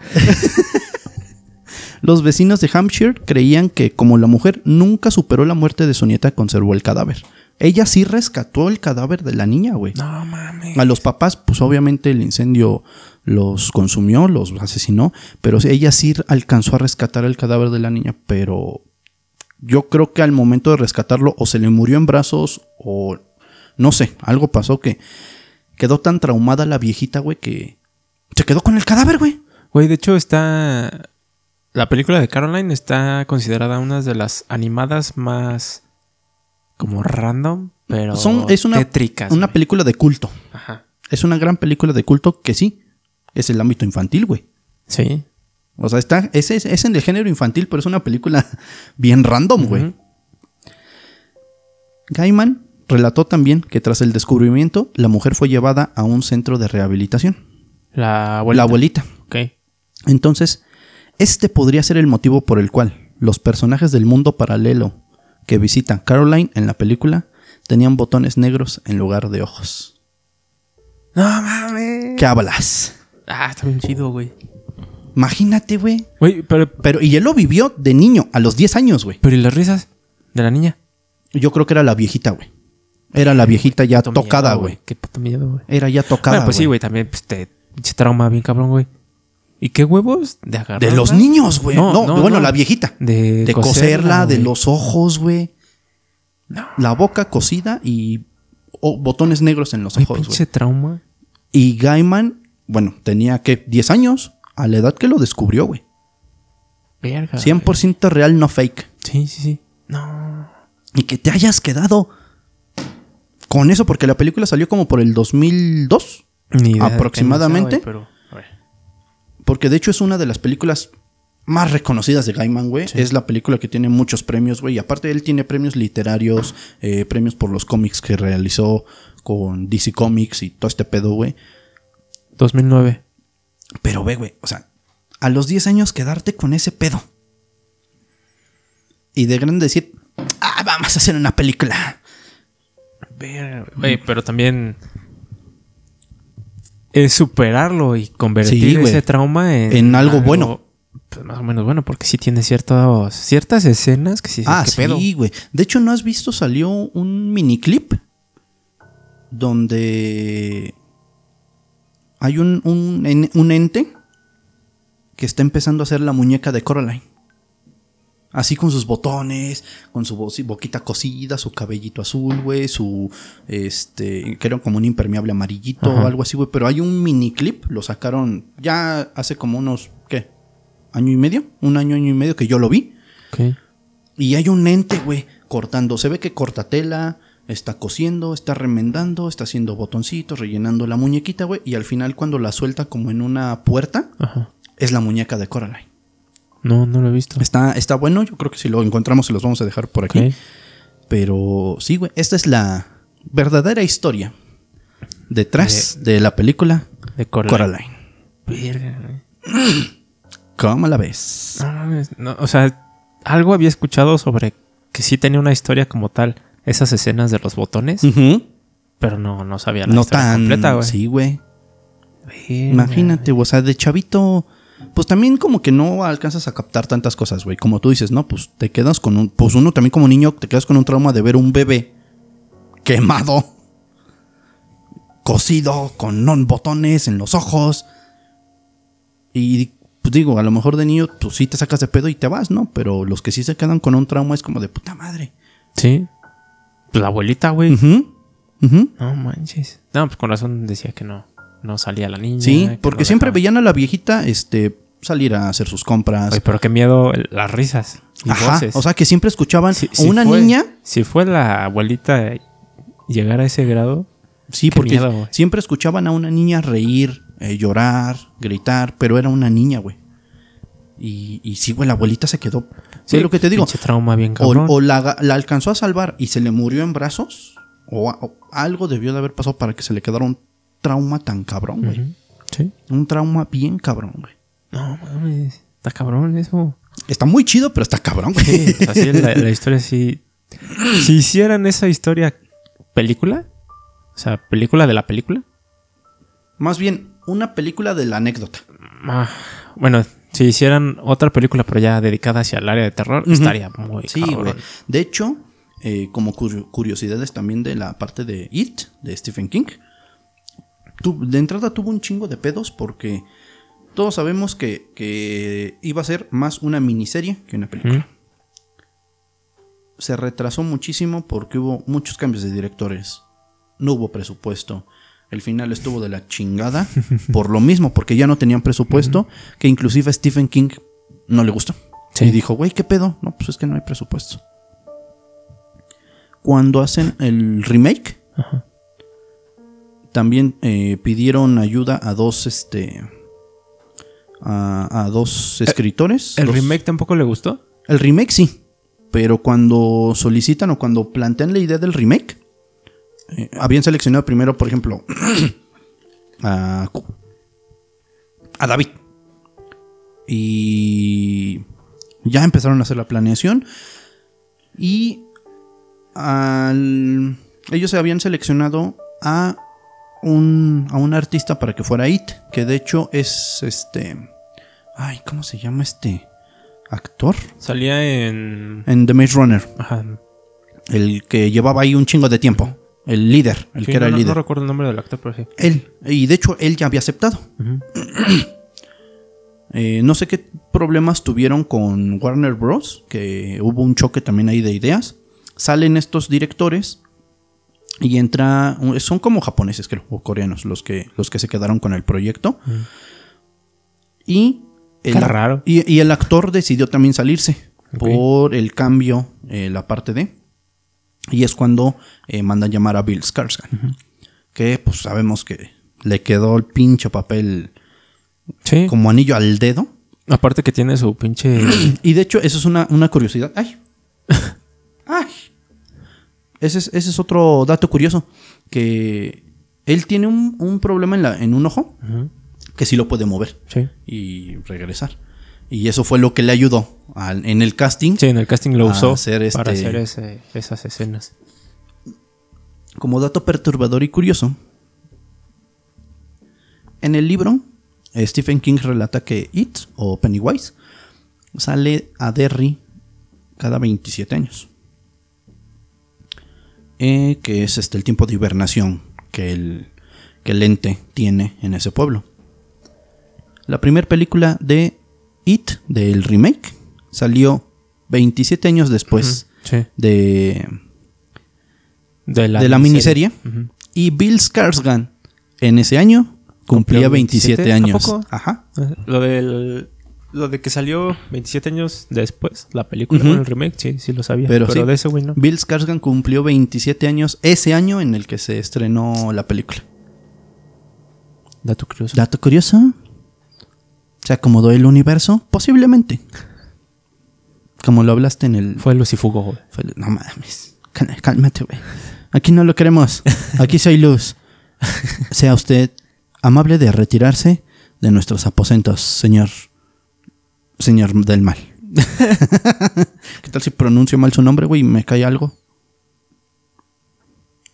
los vecinos de Hampshire creían que, como la mujer nunca superó la muerte de su nieta, conservó el cadáver. Ella sí rescató el cadáver de la niña, güey. No mames. A los papás, pues obviamente el incendio los consumió, los asesinó, pero ella sí alcanzó a rescatar el cadáver de la niña, pero yo creo que al momento de rescatarlo o se le murió en brazos o no sé, algo pasó que quedó tan traumada la viejita, güey, que se quedó con el cadáver, güey. Güey, de hecho está... La película de Caroline está considerada una de las animadas más como random, pero Son, es una, tétricas. una güey. película de culto. Ajá. Es una gran película de culto que sí, es el ámbito infantil, güey. Sí. O sea, está, es, es, es en el género infantil, pero es una película bien random, güey. Ujú. Gaiman relató también que tras el descubrimiento, la mujer fue llevada a un centro de rehabilitación. La abuelita. La abuelita. Ok. Entonces, este podría ser el motivo por el cual los personajes del mundo paralelo que visita Caroline en la película tenían botones negros en lugar de ojos. No mames. ¿Qué hablas? Ah, está bien chido, güey. Imagínate, güey. Güey, pero, Pero, y él lo vivió de niño, a los 10 años, güey. pero ¿y las risas de la niña? Yo creo que era la viejita, güey. Era la viejita ya Puto tocada, güey. Qué puto miedo, güey. Era ya tocada, Bueno, pues sí, güey, también pues, te pinche trauma bien cabrón, güey. ¿Y qué huevos? De agarrar. De los niños, güey. No, bueno, la viejita. De, De coserla, de los ojos, güey. La boca cosida y botones negros en los ojos, pinche güey. trauma. Y Gaiman, bueno, tenía que 10 años a la edad que lo descubrió, güey. Verga. 100% real, no fake. Sí, sí, sí. No. Y que te hayas quedado con eso, porque la película salió como por el 2002. Ni idea Aproximadamente. nació, güey, pero, a ver. Porque de hecho es una de las películas más reconocidas de Gaiman, güey. Es la película que tiene muchos premios, güey. Y aparte él tiene premios literarios, eh, premios por los cómics que realizó con DC Comics y todo este pedo, güey. 2009. Pero ve, güey, o sea, a los 10 años quedarte con ese pedo. Y de grande decir, ah, vamos a hacer una película. Güey, pero también es superarlo y convertir Sí, ese trauma en, En algo bueno. Pues más o menos bueno, porque sí tiene ciertos, ciertas escenas que sí ah, ¿qué sí, güey. De hecho, ¿no has visto? Salió un miniclip donde hay un, un, un ente que está empezando a hacer la muñeca de Coraline. Así con sus botones, con su bo- boquita cosida, su cabellito azul, güey, su, este, que era como un impermeable amarillito Ajá. o algo así, güey. Pero hay un miniclip, lo sacaron ya hace como unos, ¿qué? ¿Año y medio? Un año, año y medio que yo lo vi. Y hay un ente, güey, cortando. Se ve que corta tela, está cosiendo, está remendando, está haciendo botoncitos, rellenando la muñequita, güey. Y al final, cuando la suelta como en una puerta, Ajá. es la muñeca de Coraline. No, no lo he visto. Está, está bueno, yo creo que si lo encontramos se los vamos a dejar por aquí. Pero sí, güey, esta es la verdadera historia detrás de, la película De Coraline. Coraline. ¿Cómo la ves? No mames, no, o sea, algo había escuchado sobre que sí tenía una historia como tal, esas escenas de los botones, pero no, no sabía la No historia tan... completa, güey. Sí, güey. Imagínate, güey, o sea, de chavito, pues también como que no alcanzas a captar tantas cosas, güey. Como tú dices, ¿no? Pues te quedas con un, pues uno también como niño te quedas con un trauma de ver un bebé quemado, cosido, con non botones en los ojos. Y pues digo, a lo mejor de niño, pues sí te sacas de pedo y te vas, ¿no? Pero los que sí se quedan con un trauma es como de puta madre. Sí. Pues la abuelita, güey. No manches. No, pues con razón decía que no, no salía la niña. Sí, que porque no siempre dejaba. veían a la viejita, este, salir a hacer sus compras. Oye, pero qué miedo las risas y Ajá, voces. o sea que siempre escuchaban Si- una fue- niña, Si fue la abuelita llegar a ese grado, sí, qué porque miedo, siempre escuchaban a una niña reír, eh, llorar, gritar, pero era una niña, güey. Y, y sí, güey, la abuelita se quedó. Sí, lo que te digo. Trauma bien O, cabrón. o la, la alcanzó a salvar y se le murió en brazos, o, algo debió de haber pasado para que se le quedara un trauma tan cabrón, güey. Sí. Un trauma bien cabrón, güey. No mames. Está cabrón eso. Está muy chido, pero está cabrón, güey. Sí, o sea, sí, la, la historia sí. Si hicieran esa historia película, o sea, película de la película, Más bien, una película de la anécdota. ah, bueno, si hicieran otra película, pero ya dedicada hacia el área de terror, estaría muy Sí, cabrón. güey. De hecho, eh, como curio- curiosidades también de la parte de It, de Stephen King, tu- de entrada tuvo un chingo de pedos porque todos sabemos que, que iba a ser más una miniserie que una película. Se retrasó muchísimo porque hubo muchos cambios de directores. No hubo presupuesto. El final estuvo de la chingada por lo mismo, porque ya no tenían presupuesto, que inclusive a Stephen King no le gustó. Sí. Y dijo, güey, ¿qué pedo? No, pues es que no hay presupuesto. cuando hacen el remake, Ajá. también eh, pidieron ayuda a dos, este, a, a dos escritores. ¿El remake tampoco le gustó? El remake sí, pero cuando solicitan o cuando plantean la idea del remake, eh, habían seleccionado primero, por ejemplo, a, a David. Y ya empezaron a hacer la planeación. Y al- ellos se habían seleccionado a un, a un artista para que fuera It, que de hecho es este... Ay, ¿cómo se llama este actor? Salía en. En The Maze Runner, Ajá. el que llevaba ahí un chingo de tiempo. El líder, el Sí, que era no, el líder. No recuerdo el nombre del actor, pero sí. Él. Y de hecho, él ya había aceptado. Eh, no sé qué problemas tuvieron con Warner Bros. Que hubo un choque también ahí de ideas. Salen estos directores. Y entra. Son como japoneses, creo, o coreanos, los que, los que se quedaron con el proyecto. Y. Raro. Y, y el actor decidió también salirse. Por el cambio, eh, la parte de. Y es cuando eh, mandan llamar a Bill Skarsgård. Que pues sabemos que le quedó el pinche papel Sí. como anillo al dedo. Aparte que tiene su pinche. Y de hecho, eso es una, una curiosidad. ¡Ay! ¡Ay! Ese es, ese es otro dato curioso. Que él tiene un, un problema en, la, en un ojo que sí lo puede mover Sí. y regresar. Y eso fue lo que le ayudó en el casting. Sí, en el casting lo usó hacer para este- hacer ese- esas escenas. Como dato perturbador y curioso, en el libro, Stephen King relata que It o Pennywise sale a Derry cada 27 años. Eh, que es este, el tiempo de hibernación que el, que el ente tiene en ese pueblo. La primera película de It, del remake, salió 27 años después Sí. de, De la, de la miniserie. Y Bill Skarsgård en ese año cumplía ¿Cumplió 27, 27? ¿A años. poco? Ajá. Lo del. Lo de que salió 27 años después, la película, bueno, el remake, sí, sí lo sabía. Pero Pero, sí. de ese güey no. Bill Skarsgård cumplió 27 años ese año en el que se estrenó la película. Dato curioso. Dato curioso. ¿Se acomodó el universo? Posiblemente. Como lo hablaste en el... Fue Lucifugo, güey. fue no mames. Cálmate, güey. Aquí no lo queremos. Aquí soy luz. Sea usted amable de retirarse de nuestros aposentos, señor. Señor del mal. ¿Qué tal si pronuncio mal su nombre, güey? y Me cae algo.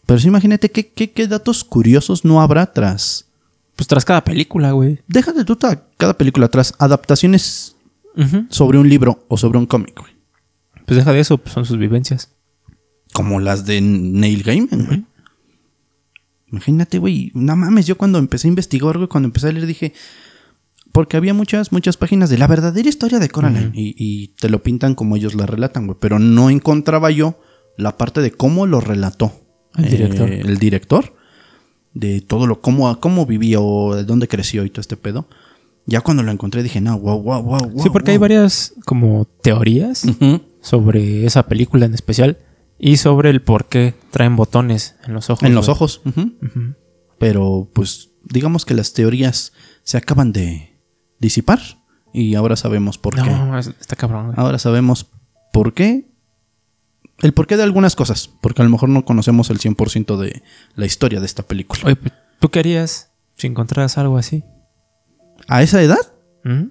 Pero sí, imagínate qué, qué, qué datos curiosos no habrá tras. Pues tras cada película, güey. Déjate tú ta- cada película tras adaptaciones sobre un libro o sobre un cómic, güey. Pues deja de eso, pues son sus vivencias. Como las de Neil Gaiman, güey. Imagínate, güey. No mames, yo cuando empecé a investigar, güey, cuando empecé a leer dije... Porque había muchas, muchas páginas de la verdadera historia de Coraline. y, y te lo pintan como ellos la relatan, güey. Pero no encontraba yo la parte de cómo lo relató. El eh, director. el director. De todo lo... Cómo, cómo vivió, de dónde creció y todo este pedo. Ya cuando lo encontré dije, no, wow, wow, wow, wow. sí, porque hay wow". varias como teorías sobre esa película en especial y sobre el por qué traen botones en los ojos. En los güey. ojos. Pero pues digamos que las teorías se acaban de disipar y ahora sabemos por qué. No, es- está cabrón, güey. Ahora sabemos por qué. El porqué de algunas cosas, porque a lo mejor no conocemos el 100% de la historia de esta película. Oye, pues, ¿tú qué harías si encontraras algo así? ¿A esa edad? ¿Mm?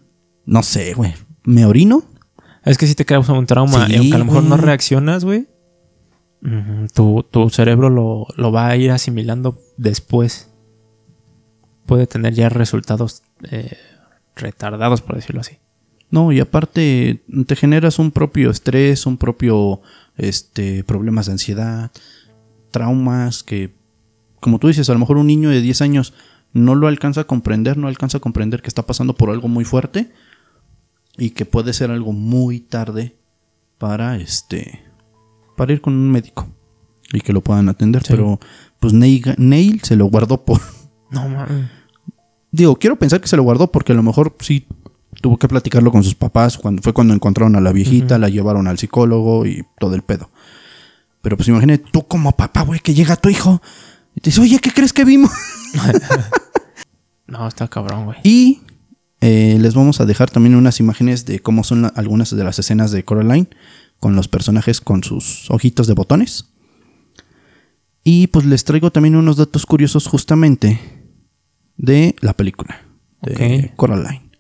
No sé, güey. ¿Me orino? Es que si te causa un trauma Sí, y aunque a lo mejor no reaccionas, güey, tu, tu cerebro lo, lo va a ir asimilando después. Puede tener ya resultados eh, retardados, por decirlo así. No, y aparte te generas un propio estrés, un propio este problemas de ansiedad, traumas que como tú dices, a lo mejor un niño de 10 años no lo alcanza a comprender, no alcanza a comprender que está pasando por algo muy fuerte y que puede ser algo muy tarde para este para ir con un médico y que lo puedan atender, Sí. pero pues Neil, Neil se lo guardó por No mames. Digo, quiero pensar que se lo guardó porque a lo mejor sí tuvo que platicarlo con sus papás. Cuando, fue cuando encontraron a la viejita, la llevaron al psicólogo y todo el pedo. Pero pues imagínate tú como papá, güey, que llega tu hijo y te dice, oye, ¿qué crees que vimos? No, está cabrón, güey. Y eh, les vamos a dejar también unas imágenes de cómo son la- algunas de las escenas de Coraline con los personajes con sus ojitos de botones. Y pues les traigo también unos datos curiosos justamente de la película de. Coraline.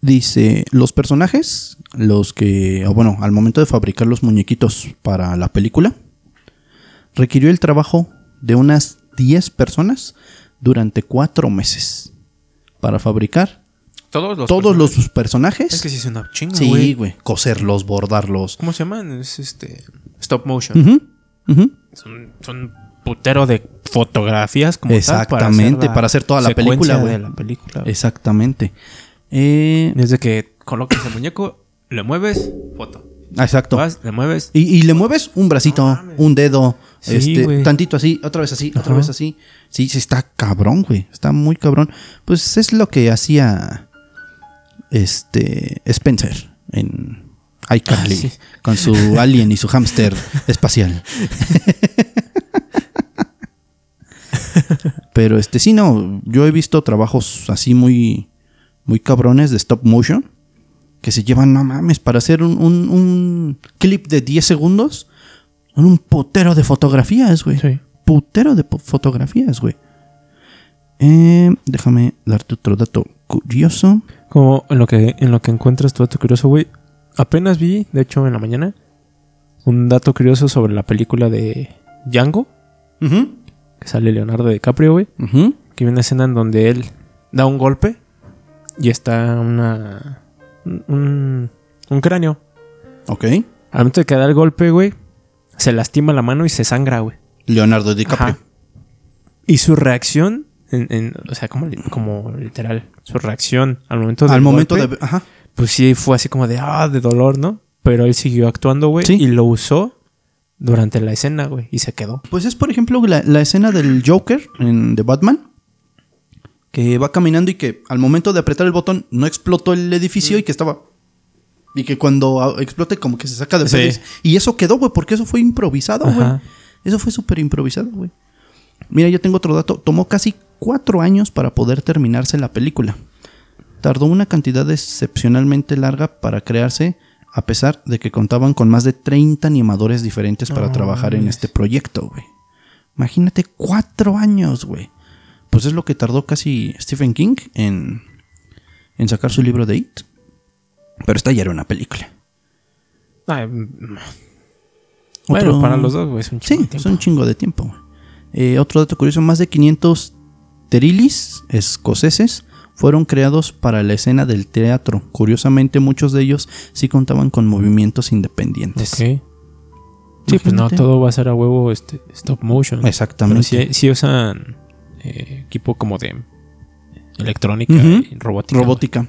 Dice, los personajes, los que, o bueno, al momento de fabricar los muñequitos para la película, requirió el trabajo de unas 10 personas durante 4 meses para fabricar Todos los todos personajes. los personajes. Es que sí es una chinga, sí, güey. güey, coserlos, bordarlos. ¿Cómo se llaman? Es este. Stop motion. Ujú, ujú. Son, son putero de fotografías como tal Exactamente, para hacer toda la secuencia película, güey. de la película. Exactamente. Eh, Desde que colocas el muñeco, le mueves, foto. exacto. Vas, le mueves. Y, y le mueves un bracito, No un dedo, Sí, este, güey. tantito así, otra vez así, otra vez así. Sí, sí, está cabrón, güey. Está muy cabrón. Pues es lo que hacía este Spencer en iCarly Ah, sí. con su alien y su hámster espacial. Pero este sí, no, yo he visto trabajos así muy, muy cabrones de stop motion que se llevan, no mames, para hacer un, un- un clip de 10 segundos, son un putero de fotografías, güey. Sí. Putero de fotografías, güey. Eh, déjame darte otro dato curioso. Como en lo que, en lo que encuentras tu dato curioso, güey. Apenas vi, de hecho, en la mañana, un dato curioso sobre la película de Django, Ujú, que sale Leonardo DiCaprio, güey. ujú. Que hay una escena en donde él da un golpe y está una. un, un cráneo. Ok. Al momento de que da el golpe, güey, se lastima la mano y se sangra, güey. Leonardo DiCaprio. Ajá. Y su reacción, en, en- o sea, como, li- como literal, su reacción al momento Al momento golpe, de... Ajá. Pues sí, fue así como de, ah, de dolor, ¿no? Pero él siguió actuando, güey, Sí. y lo usó durante la escena, güey, y se quedó. Pues es, por ejemplo, la, la escena del Joker en The Batman. Que va caminando y que al momento de apretar el botón no explotó el edificio y que estaba. Y que cuando explote, como que se saca de Sí. Y eso quedó, güey, porque eso fue improvisado, güey. Eso fue súper improvisado, güey. Mira, yo tengo otro dato. Tomó casi cuatro años para poder terminarse la película. Tardó una cantidad excepcionalmente larga para crearse, a pesar de que contaban con más de 30 animadores diferentes para trabajar en este proyecto, güey. Imagínate cuatro años, güey. Pues es lo que tardó casi Stephen King en, en sacar su libro de It. Pero esta ya era una película. Ay, mm, bueno, Otro- para los dos, güey, es un Sí, chingo de tiempo. es un chingo de tiempo. Eh, otro dato curioso, más de 500 terilis escoceses fueron creados para la escena del teatro. Curiosamente, muchos de ellos sí contaban con movimientos independientes. Ok. Sí, pues no todo va a ser a huevo este stop motion. Pero Exactamente. sí, sí usan eh, equipo como de electrónica y robótica. Robótica.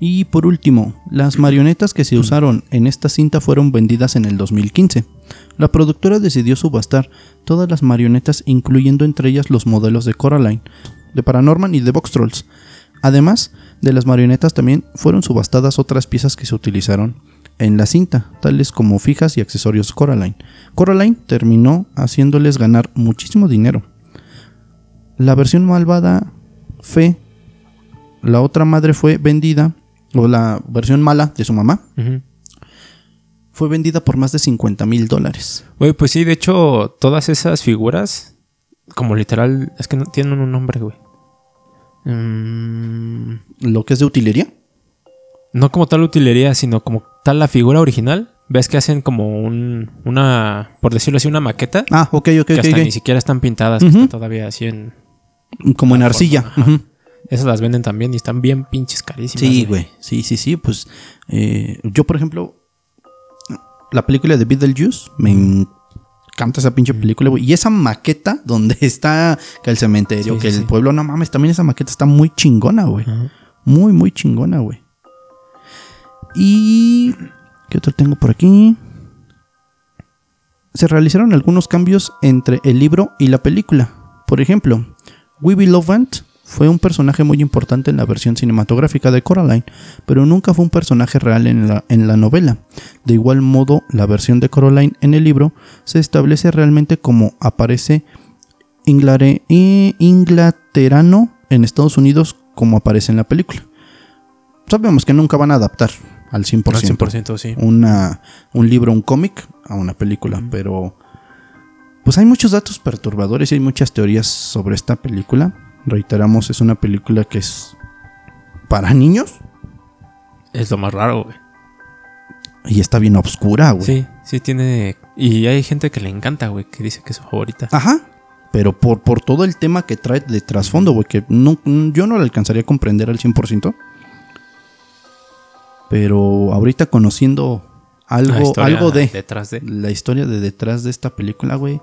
Y por último, las marionetas que se usaron en esta cinta fueron vendidas en el 2015. La productora decidió subastar todas las marionetas, incluyendo entre ellas los modelos de Coraline, de Paranorman y de Box Trolls. Además de las marionetas, también fueron subastadas otras piezas que se utilizaron en la cinta, tales como fijas y accesorios Coraline. Coraline terminó haciéndoles ganar muchísimo dinero. La versión malvada Fe la otra madre fue vendida, o la versión mala de su mamá, fue vendida por más de 50 mil dólares. Güey, pues sí, de hecho, todas esas figuras, como literal, es que no tienen un nombre, güey. Mm, Lo que es de utilería. no como tal utilería, sino como tal la figura original. Ves que hacen como un, una, por decirlo así, una maqueta. Ah, ok, ok, que ok. hasta ni siquiera están pintadas, que están todavía así en... Como en la arcilla. ajá. Esas las venden también y están bien pinches carísimas. Sí, güey. Sí, sí, sí. Pues eh, yo, por ejemplo, la película de Beetlejuice, me encanta esa pinche película, güey. Y esa maqueta donde está que el cementerio, Sí, que sí, el sí. pueblo, no mames, también esa maqueta está muy chingona, güey. Muy, muy chingona, güey. Y... ¿Qué otro tengo por aquí? Se realizaron algunos cambios entre el libro y la película. Por ejemplo, Wiby Lovant fue un personaje muy importante en la versión cinematográfica de Coraline, pero nunca fue un personaje real en la, en la novela. De igual modo, la versión de Coraline en el libro se establece realmente como aparece inglare- inglaterano en Estados Unidos como aparece en la película. Sabemos que nunca van a adaptar al 100%, Al 100%, sí. Una, un libro, un cómic a una película, pero pues hay muchos datos perturbadores y hay muchas teorías sobre esta película. Reiteramos, es una película que es para niños Es lo más raro, güey. y está bien oscura, güey. Sí, sí tiene... Y hay gente que le encanta, güey, que dice que es su favorita. Ajá. Pero por, por todo el tema que trae de trasfondo, güey, que no, yo no lo alcanzaría a comprender al 100%. Pero ahorita conociendo algo, algo de Detrás de... la historia de detrás de esta película, güey.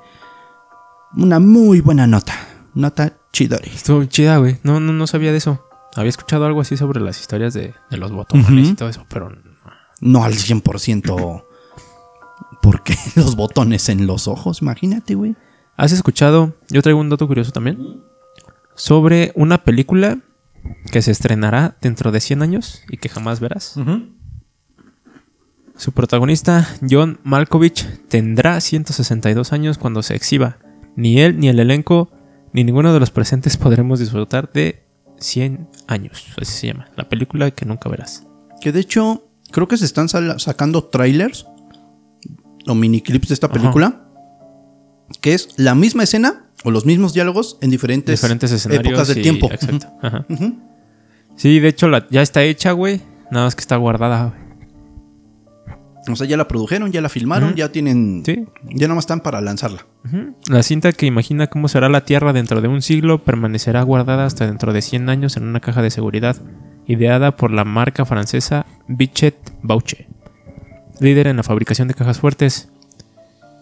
Una muy buena nota. Nota chidori. Estuvo chida, güey. No, no, no sabía de eso. Había escuchado algo así sobre las historias de, de los botones y todo eso, pero No al 100%. Porque los botones en los ojos, imagínate, güey. ¿Has escuchado? Yo traigo un dato curioso también. Sobre una película que se estrenará dentro de 100 años y que jamás verás. Su protagonista, John Malkovich, tendrá 162 años cuando se exhiba. Ni él, ni el elenco, ni ninguno de los presentes podremos disfrutar de 100 años. Así se llama. La película que nunca verás. Que de hecho, creo que se están sacando trailers o mini clips de esta Ajá. película. Que es la misma escena o los mismos diálogos en diferentes, Diferentes escenarios. épocas del y- tiempo. Exacto. Ajá. Sí, de hecho la- ya está hecha, güey. Nada más que está guardada, güey. O sea, ya la produjeron, ya la filmaron, ya tienen. Sí. Ya nada más están para lanzarla. La cinta que imagina cómo será la Tierra dentro de un siglo permanecerá guardada hasta dentro de 100 años en una caja de seguridad, ideada por la marca francesa Bichet Bauche, líder en la fabricación de cajas fuertes.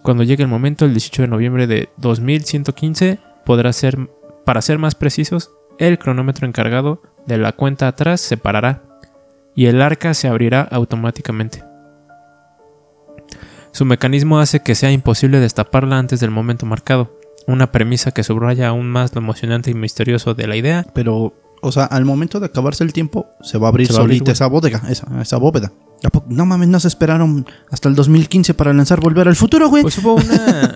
Cuando llegue el momento, el 18 de noviembre de 2115, podrá ser, para ser más precisos, el cronómetro encargado de la cuenta atrás se parará y el arca se abrirá automáticamente. Su mecanismo hace que sea imposible destaparla antes del momento marcado, una premisa que subraya aún más lo emocionante y misterioso de la idea. Pero, o sea, al momento de acabarse el tiempo, se va a abrir solita esa bodega, esa, esa bóveda. ¿A poco- No mames, no se esperaron hasta el 2015 para lanzar Volver al Futuro, güey. Pues hubo una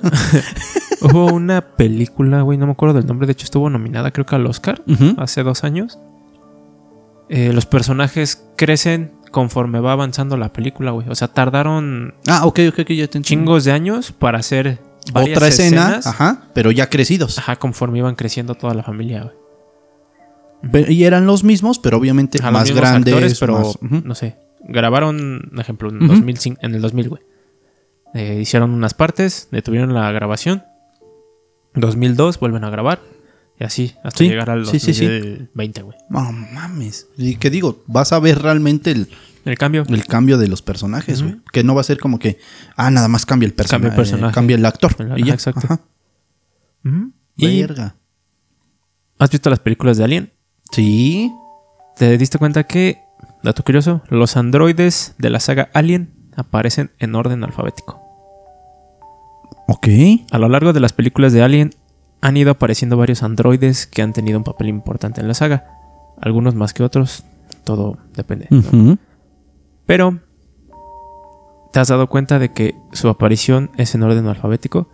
hubo una película, güey, no me acuerdo del nombre, de hecho estuvo nominada creo que al Oscar hace dos años. Eh, los personajes crecen conforme va avanzando la película, güey. O sea, tardaron Ah, ok, ok, ok, ya te entiendo. chingos de años para hacer varias Otra escena, escenas. ajá, pero ya crecidos. Ajá, conforme iban creciendo toda la familia, güey. Y eran los mismos, pero obviamente Ajá, más grandes. actores, pero más- no sé. Grabaron, por ejemplo, en, Ujú. 2005 en el 2000, güey. Eh, hicieron unas partes, detuvieron la grabación. 2002 vuelven a grabar. Y así, hasta Sí, llegar al sí, sí, sí. 2020, güey. No mames. Y que digo, vas a ver realmente el, El cambio. el cambio de los personajes, güey. Que no va a ser como que, ah, nada más cambia el personaje. Cambia el personaje. cambia el actor. El- y ya. exacto. Ajá. ¿Y Verga. has visto las películas de Alien? Sí. ¿Te diste cuenta que, dato curioso, los androides de la saga Alien aparecen en orden alfabético? Ok. A lo largo de las películas de Alien han ido apareciendo varios androides que han tenido un papel importante en la saga. Algunos más que otros, todo depende. Pero, ¿te has dado cuenta de que su aparición es en orden alfabético?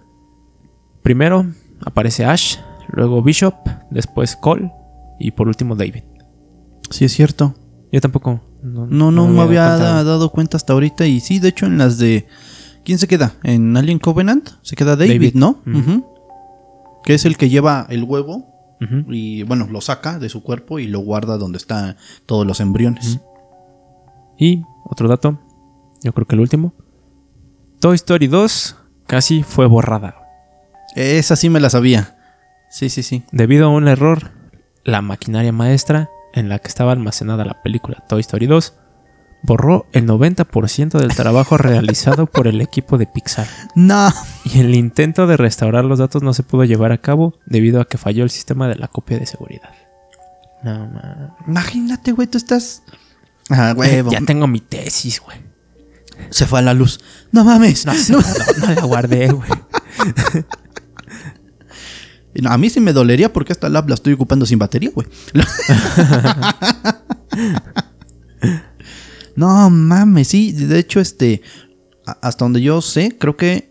Primero aparece Ash, luego Bishop, después Cole y por último David. Sí, es cierto. Yo tampoco. No, No, no, me había dado cuenta. dado cuenta hasta ahorita. Y sí, de hecho, en las de. ¿Quién se queda? En Alien Covenant se queda David, David. ¿no? Ujú. Ujú. Que es el que lleva el huevo y, bueno, lo saca de su cuerpo y lo guarda donde están todos los embriones. Y otro dato, yo creo que el último. Toy Story 2 casi fue borrada. Esa sí me la sabía. Sí, sí, sí. Debido a un error, la maquinaria maestra en la que estaba almacenada la película Toy Story 2 borró el 90% del trabajo realizado por el equipo de Pixar. No. Y el intento de restaurar los datos no se pudo llevar a cabo debido a que falló el sistema de la copia de seguridad. No, man. Imagínate, güey, tú estás. Ah, huevo. Ya tengo mi tesis, güey. Se fue a la luz. No mames. No, No. no, no la guardé, güey. A mí sí me dolería porque esta lab la estoy ocupando sin batería, güey. no mames, sí. De hecho, este. Hasta donde yo sé, creo que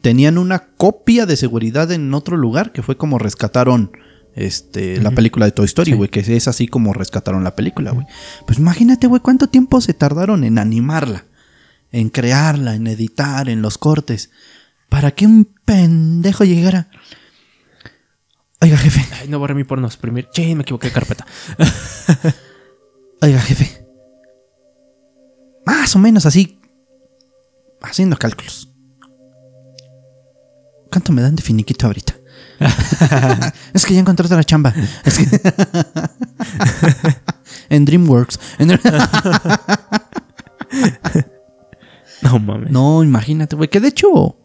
tenían una copia de seguridad en otro lugar que fue como rescataron este, la película de Toy Story, Sí. güey, que es así como rescataron la película, güey. Pues imagínate, güey, cuánto tiempo se tardaron en animarla, en crearla, en editar, en los cortes, para que un pendejo llegara. Oiga, jefe, Ay, no borré mi porno suprimir. Che, me equivoqué de carpeta. oiga, jefe. Más o menos así, haciendo cálculos. ¿Cuánto me dan de finiquito ahorita? es que ya encontré otra chamba. Es que- en DreamWorks. En No mames. No, imagínate, güey. Que de hecho,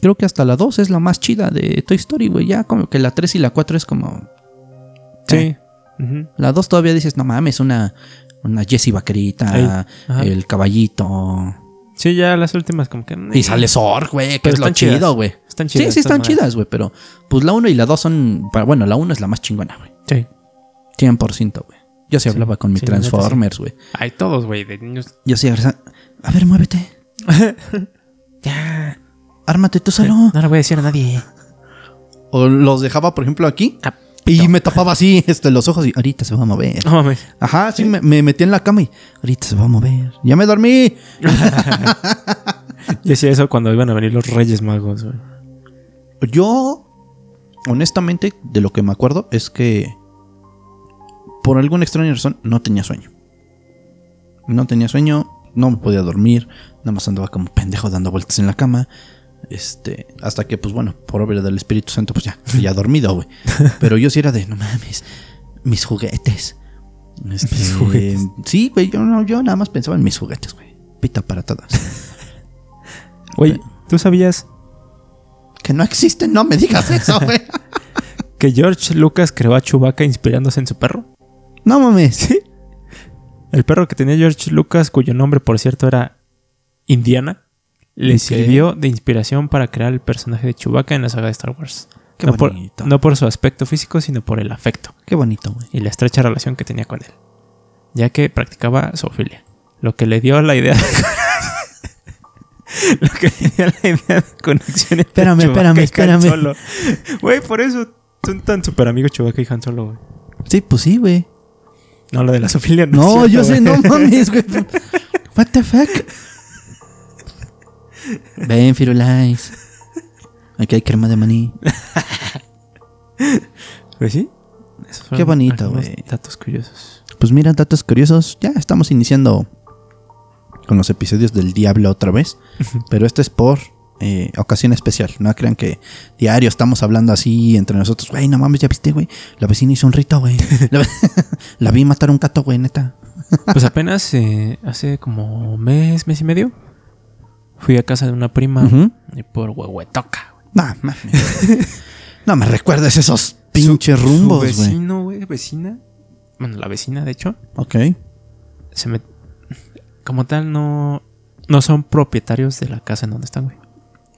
creo que hasta la 2 es la más chida de Toy Story, güey. Ya como que la 3 y la 4 es como. Sí. Ujú. La 2 todavía dices, no mames, una, una Jessie vaquerita, Ey, el caballito. Sí, ya las últimas como que... Y sale Zorg, güey, que Pero es lo chido, güey. Están chidas. Sí, sí, están chidas, güey. Pero pues la 1 y la 2 son. Bueno, la 1 es la más chingona, güey. Sí. 100%, güey. Yo sí Sí, hablaba con mi sí, sí. Transformers, güey. Hay todos, güey, de niños. Yo sí A ver, muévete. Ya. Ármate tú solo. No le voy a decir a nadie. O los dejaba, por ejemplo, aquí. Ah, Y me tapaba así este, los ojos y ahorita se va a mover. No mames. Ajá, sí, me, me metí en la cama y ahorita se va a mover. Ya me dormí. Yo decía eso cuando iban a venir los Reyes Magos, güey. Yo, honestamente, de lo que me acuerdo es que por alguna extraña razón no tenía sueño. No tenía sueño, no me podía dormir, nada más andaba como pendejo dando vueltas en la cama. Este, hasta que, pues bueno, por obra del Espíritu Santo, pues ya, ya dormido, güey. Pero yo sí era de, no mames, mis juguetes. Este, Mis juguetes. Sí, güey, yo, no- yo nada más pensaba en mis juguetes, güey. Pita para todas. Güey, ¿tú sabías que no existen, no me digas eso, güey. que George Lucas creó a Chewbacca inspirándose en su perro? No mames. El perro que tenía George Lucas, cuyo nombre, por cierto, era Indiana, le sirvió de inspiración para crear el personaje de Chewbacca en la saga de Star Wars. Qué no, por, bonito. no por su aspecto físico, sino por el afecto Qué bonito, güey. y la estrecha relación que tenía con él, ya que practicaba zoofilia, lo que le dio la idea de... lo que le dio la idea de conexión entre Espérame, espérame, espérame. Güey, por eso son tan super amigos Chewbacca y Han Solo, güey. Sí, pues sí, güey. No, lo de la zoofilia no No, es yo cierto, sé, güey. no mames, güey. What the fuck? Ven, Firulais. Aquí hay crema de maní. Pues sí. Qué bonito, güey. Datos curiosos. Pues mira, datos curiosos. Ya estamos iniciando con los episodios del Diablo otra vez. Pero este es por eh, ocasión especial. No crean que diario estamos hablando así entre nosotros. Güey, no mames, ya viste, güey. La vecina hizo un rito, güey. La, la vi matar un gato, güey, neta. Pues apenas eh, hace como mes, mes y medio, fui a casa de una prima y por huehuetoca. güey. No, no me recuerdes esos pinches Su- rumbos, güey. vecino, güey, vecina. Bueno, la vecina, de hecho, Ok. se me... Como tal, no, no son propietarios de la casa en donde están, güey.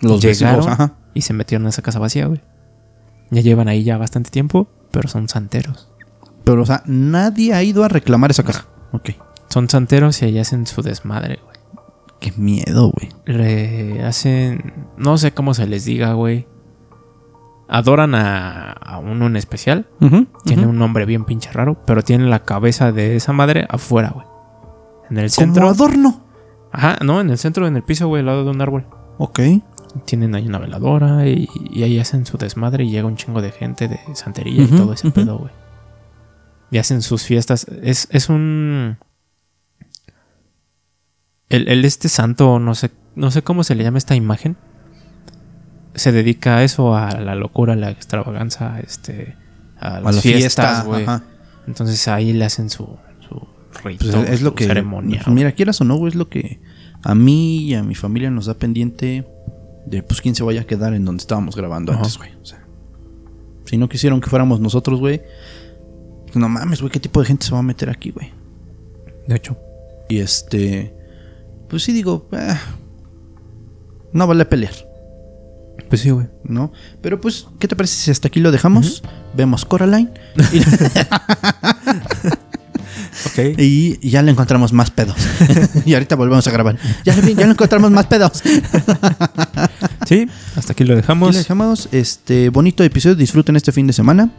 Los Llegaron vecinos, ajá. y se metieron a esa casa vacía, güey. Ya llevan ahí ya bastante tiempo, pero son santeros. Pero, o sea, nadie ha ido a reclamar esa casa. Ok. Son santeros y ahí hacen su desmadre, güey. Qué miedo, güey. Le hacen. No sé cómo se les diga, güey. Adoran a, a uno en especial. Tiene un nombre bien pinche raro. Pero tiene la cabeza de esa madre afuera, güey. En el Como centro. adorno. Ajá, no, en el centro, en el piso, güey, al lado de un árbol. Ok. Tienen ahí una veladora y, y ahí hacen su desmadre y llega un chingo de gente de santería y todo ese pedo, güey. Y hacen sus fiestas. Es, es un. El, el este santo, no sé, no sé cómo se le llama esta imagen. Se dedica a eso, a la locura, a la extravaganza, este, a A las la fiestas, güey. Entonces ahí le hacen su, su rito, Pues es lo su que. ceremonia. pues mira, quieras o no, güey, es lo que a mí y a mi familia nos da pendiente de pues quién se vaya a quedar en donde estábamos grabando Ajá. antes, güey. O sea, si no quisieron que fuéramos nosotros, güey. pues no mames, güey, ¿qué tipo de gente se va a meter aquí, güey? De hecho, Y este. Pues sí, digo. ah, no vale pelear. Pues sí, güey. ¿no? Pero pues, ¿qué te parece si hasta aquí lo dejamos? Vemos Coraline y, Ok. y ya le encontramos más pedos. y ahorita volvemos a grabar. Ya, le- ya le encontramos más pedos. Sí, hasta aquí lo Aquí dejamos. le dejamos este bonito episodio. Disfruten este fin de semana.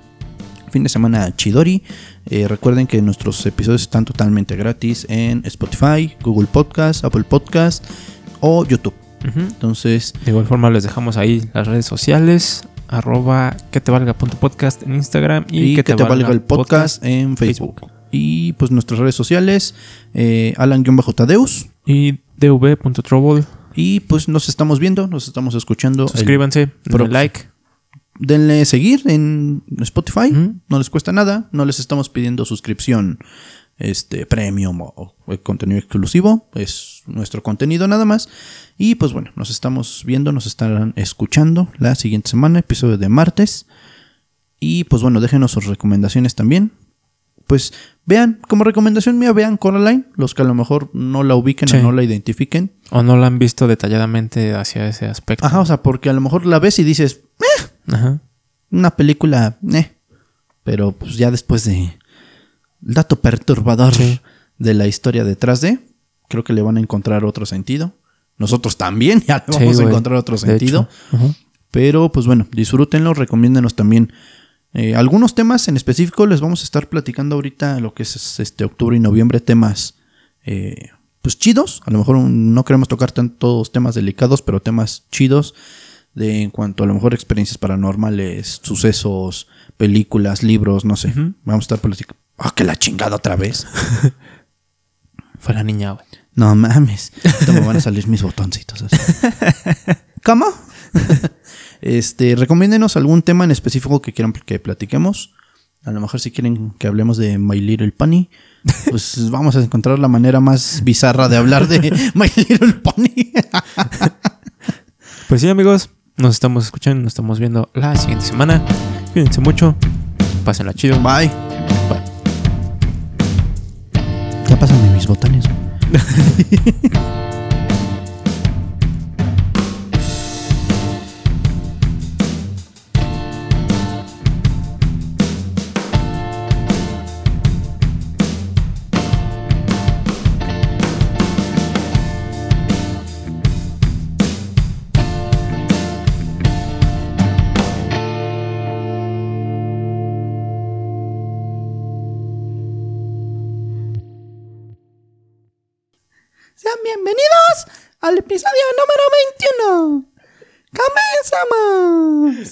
Fin de semana Chidori. Eh, recuerden que nuestros episodios están totalmente gratis en Spotify, Google Podcast, Apple Podcast o YouTube. Entonces, De igual forma les dejamos ahí las redes sociales. Arroba que te valga punto podcast en Instagram y, y, que, te, valga el podcast, en Facebook. Facebook. Y pues nuestras redes sociales, eh, Alan-Tadeus. y dv.trouble. Y pues nos estamos viendo, nos estamos escuchando. Suscríbanse, denle like. Denle seguir en Spotify. No les cuesta nada. No les estamos pidiendo suscripción este premium o, contenido exclusivo. Es nuestro contenido nada más. Y pues bueno, nos estamos viendo, nos estarán escuchando la siguiente semana, episodio de martes. Y pues bueno, déjenos sus recomendaciones también. Pues vean, como recomendación mía, vean Coraline. Los que a lo mejor no la ubiquen Sí. o no la identifiquen. O no la han visto detalladamente hacia ese aspecto. Ajá, o sea, porque a lo mejor la ves y dices, Ajá. una película, eh. Pero pues ya después de el dato perturbador Sí. de la historia detrás de, creo que le van a encontrar otro sentido. Nosotros también ya le Sí, vamos a encontrar otro sentido. Ajá. Pero pues bueno, disfrútenlo, recomiéndenos también eh, algunos temas en específico. Les vamos a estar platicando ahorita lo que es este octubre y noviembre, temas eh, pues chidos. A lo mejor no queremos tocar tantos temas delicados, pero temas chidos de en cuanto a lo mejor experiencias paranormales, sucesos, películas, libros, no sé. Ujú. Vamos a estar platicando. Ah, que la chingada otra vez. Fue la niña, güey. No mames. Me van a salir mis botoncitos. así. ¿Cómo? este, recomiéndenos algún tema en específico que quieran que platiquemos. A lo mejor si quieren que hablemos de My Little Pony, pues vamos a encontrar la manera más bizarra de hablar de My Little Pony. Pues sí, amigos. Nos estamos escuchando, nos estamos viendo la siguiente semana. Cuídense mucho. Pásenla chido. Bye. Bye. Ya pásame mis botones. bienvenidos al episodio número 21. ¡Comenzamos!